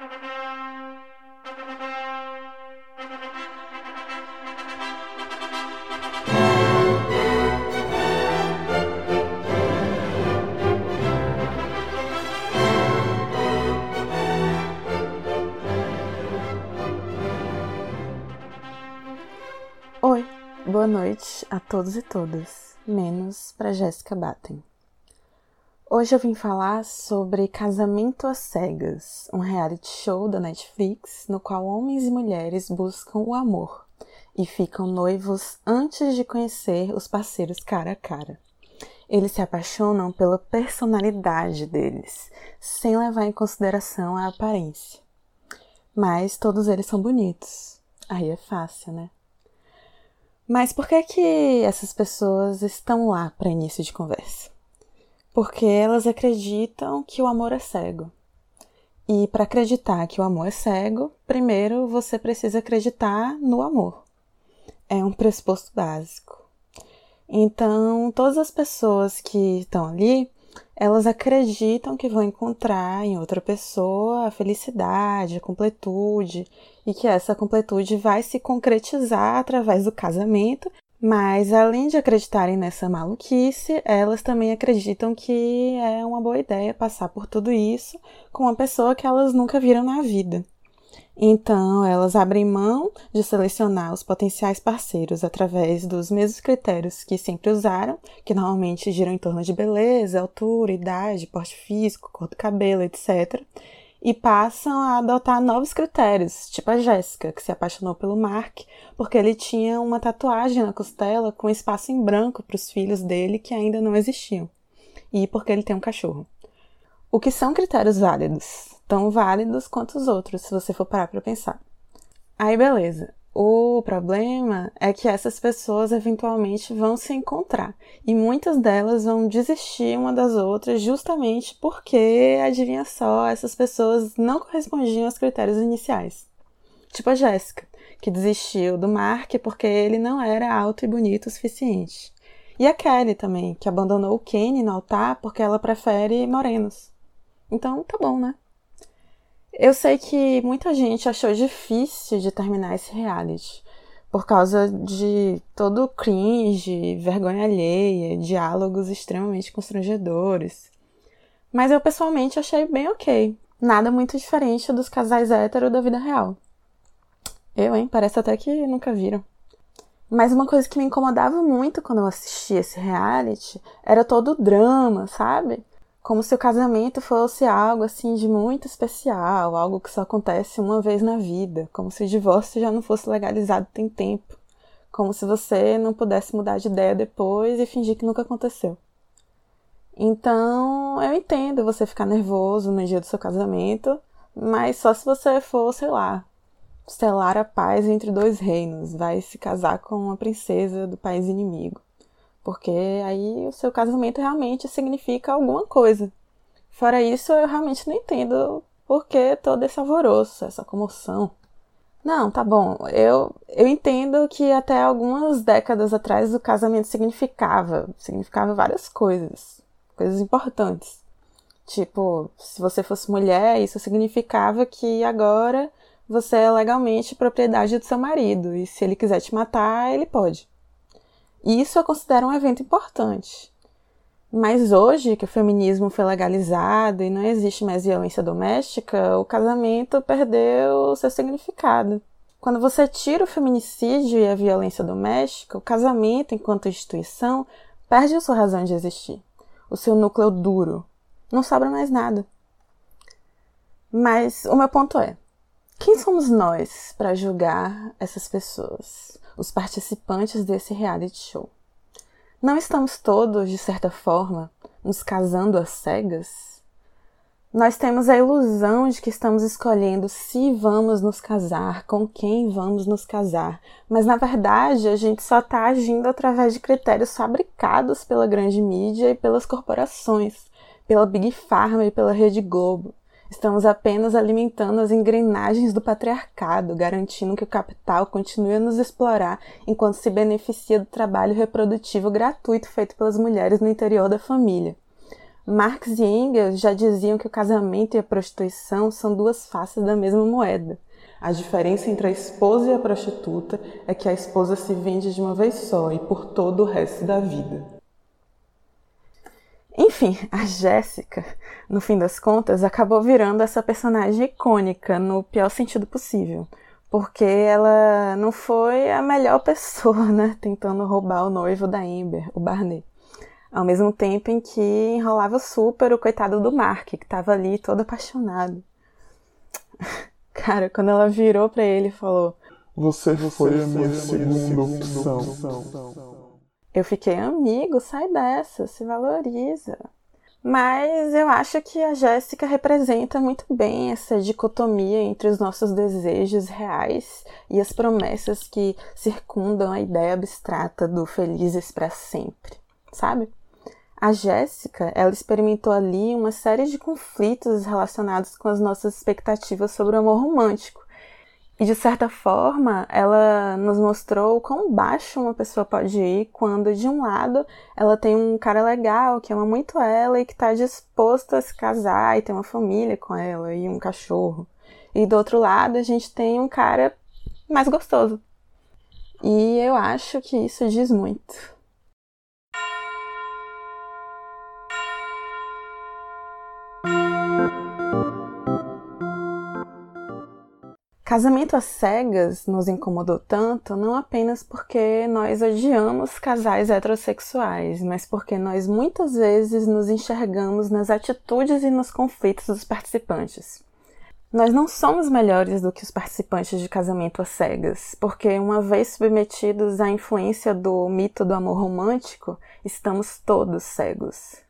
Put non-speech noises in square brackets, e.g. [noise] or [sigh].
Oi, boa noite a todos e todas, menos para Jéssica Batten. Hoje eu vim falar sobre Casamento às Cegas, um reality show da Netflix no qual homens e mulheres buscam o amor e ficam noivos antes de conhecer os parceiros cara a cara. Eles se apaixonam pela personalidade deles, sem levar em consideração a aparência. Mas todos eles são bonitos. Aí é fácil, né? Mas por que que essas pessoas estão lá para início de conversa? Porque elas acreditam que o amor é cego. E para acreditar que o amor é cego, primeiro você precisa acreditar no amor. É um pressuposto básico. Então, todas as pessoas que estão ali, elas acreditam que vão encontrar em outra pessoa a felicidade, a completude, e que essa completude vai se concretizar através do casamento. Mas, além de acreditarem nessa maluquice, elas também acreditam que é uma boa ideia passar por tudo isso com uma pessoa que elas nunca viram na vida. Então, elas abrem mão de selecionar os potenciais parceiros através dos mesmos critérios que sempre usaram, que normalmente giram em torno de beleza, altura, idade, porte físico, cor do cabelo, etc. E passam a adotar novos critérios, tipo a Jéssica, que se apaixonou pelo Mark porque ele tinha uma tatuagem na costela com espaço em branco para os filhos dele que ainda não existiam, e porque ele tem um cachorro. O que são critérios válidos? tão válidos quanto os outros, se você for parar para pensar. Aí beleza. O problema é que essas pessoas eventualmente vão se encontrar e muitas delas vão desistir uma das outras justamente porque, adivinha só, essas pessoas não correspondiam aos critérios iniciais. Tipo a Jéssica, que desistiu do Mark porque ele não era alto e bonito o suficiente. E a Kelly também, que abandonou o Kenny no altar porque ela prefere morenos. Então tá bom, né? Eu sei que muita gente achou difícil de terminar esse reality por causa de todo o cringe, vergonha alheia, diálogos extremamente constrangedores. Mas eu pessoalmente achei bem ok. Nada muito diferente dos casais héteros da vida real. Eu, hein? Parece até que nunca viram. Mas uma coisa que me incomodava muito quando eu assistia esse reality era todo o drama, sabe? Como se o casamento fosse algo assim de muito especial, algo que só acontece uma vez na vida, como se o divórcio já não fosse legalizado tem tempo, como se você não pudesse mudar de ideia depois e fingir que nunca aconteceu. Então, eu entendo você ficar nervoso no dia do seu casamento, mas só se você for, sei lá, selar a paz entre dois reinos, vai se casar com uma princesa do país inimigo porque aí o seu casamento realmente significa alguma coisa. Fora isso, eu realmente não entendo por que todo esse alvoroço, essa comoção. Não, tá bom. Eu, eu entendo que até algumas décadas atrás o casamento significava, significava várias coisas, coisas importantes. Tipo, se você fosse mulher, isso significava que agora você é legalmente propriedade do seu marido e se ele quiser te matar, ele pode. E isso eu considero um evento importante. Mas hoje, que o feminismo foi legalizado e não existe mais violência doméstica, o casamento perdeu seu significado. Quando você tira o feminicídio e a violência doméstica, o casamento, enquanto instituição, perde a sua razão de existir, o seu núcleo duro. Não sobra mais nada. Mas o meu ponto é: quem somos nós para julgar essas pessoas? Os participantes desse reality show. Não estamos todos, de certa forma, nos casando às cegas? Nós temos a ilusão de que estamos escolhendo se vamos nos casar, com quem vamos nos casar, mas na verdade a gente só está agindo através de critérios fabricados pela grande mídia e pelas corporações, pela Big Pharma e pela Rede Globo. Estamos apenas alimentando as engrenagens do patriarcado, garantindo que o capital continue a nos explorar enquanto se beneficia do trabalho reprodutivo gratuito feito pelas mulheres no interior da família. Marx e Engels já diziam que o casamento e a prostituição são duas faces da mesma moeda. A diferença entre a esposa e a prostituta é que a esposa se vende de uma vez só e por todo o resto da vida. Enfim, a Jéssica, no fim das contas, acabou virando essa personagem icônica no pior sentido possível, porque ela não foi a melhor [laughs] pessoa, né, tentando roubar o noivo da Amber, o Barney. Ao mesmo tempo em que enrolava super o coitado do Mark, que estava ali todo apaixonado. [laughs] Cara, quando ela virou para ele e falou: Você, Você foi a minha segunda opção. Eu fiquei amigo, sai dessa, se valoriza. Mas eu acho que a Jéssica representa muito bem essa dicotomia entre os nossos desejos reais e as promessas que circundam a ideia abstrata do felizes para sempre, sabe? A Jéssica, ela experimentou ali uma série de conflitos relacionados com as nossas expectativas sobre o amor romântico. E de certa forma, ela nos mostrou quão baixo uma pessoa pode ir quando, de um lado, ela tem um cara legal que ama muito ela e que está disposto a se casar e ter uma família com ela e um cachorro. E do outro lado, a gente tem um cara mais gostoso. E eu acho que isso diz muito. Casamento às cegas nos incomodou tanto não apenas porque nós odiamos casais heterossexuais, mas porque nós muitas vezes nos enxergamos nas atitudes e nos conflitos dos participantes. Nós não somos melhores do que os participantes de casamento às cegas, porque uma vez submetidos à influência do mito do amor romântico, estamos todos cegos.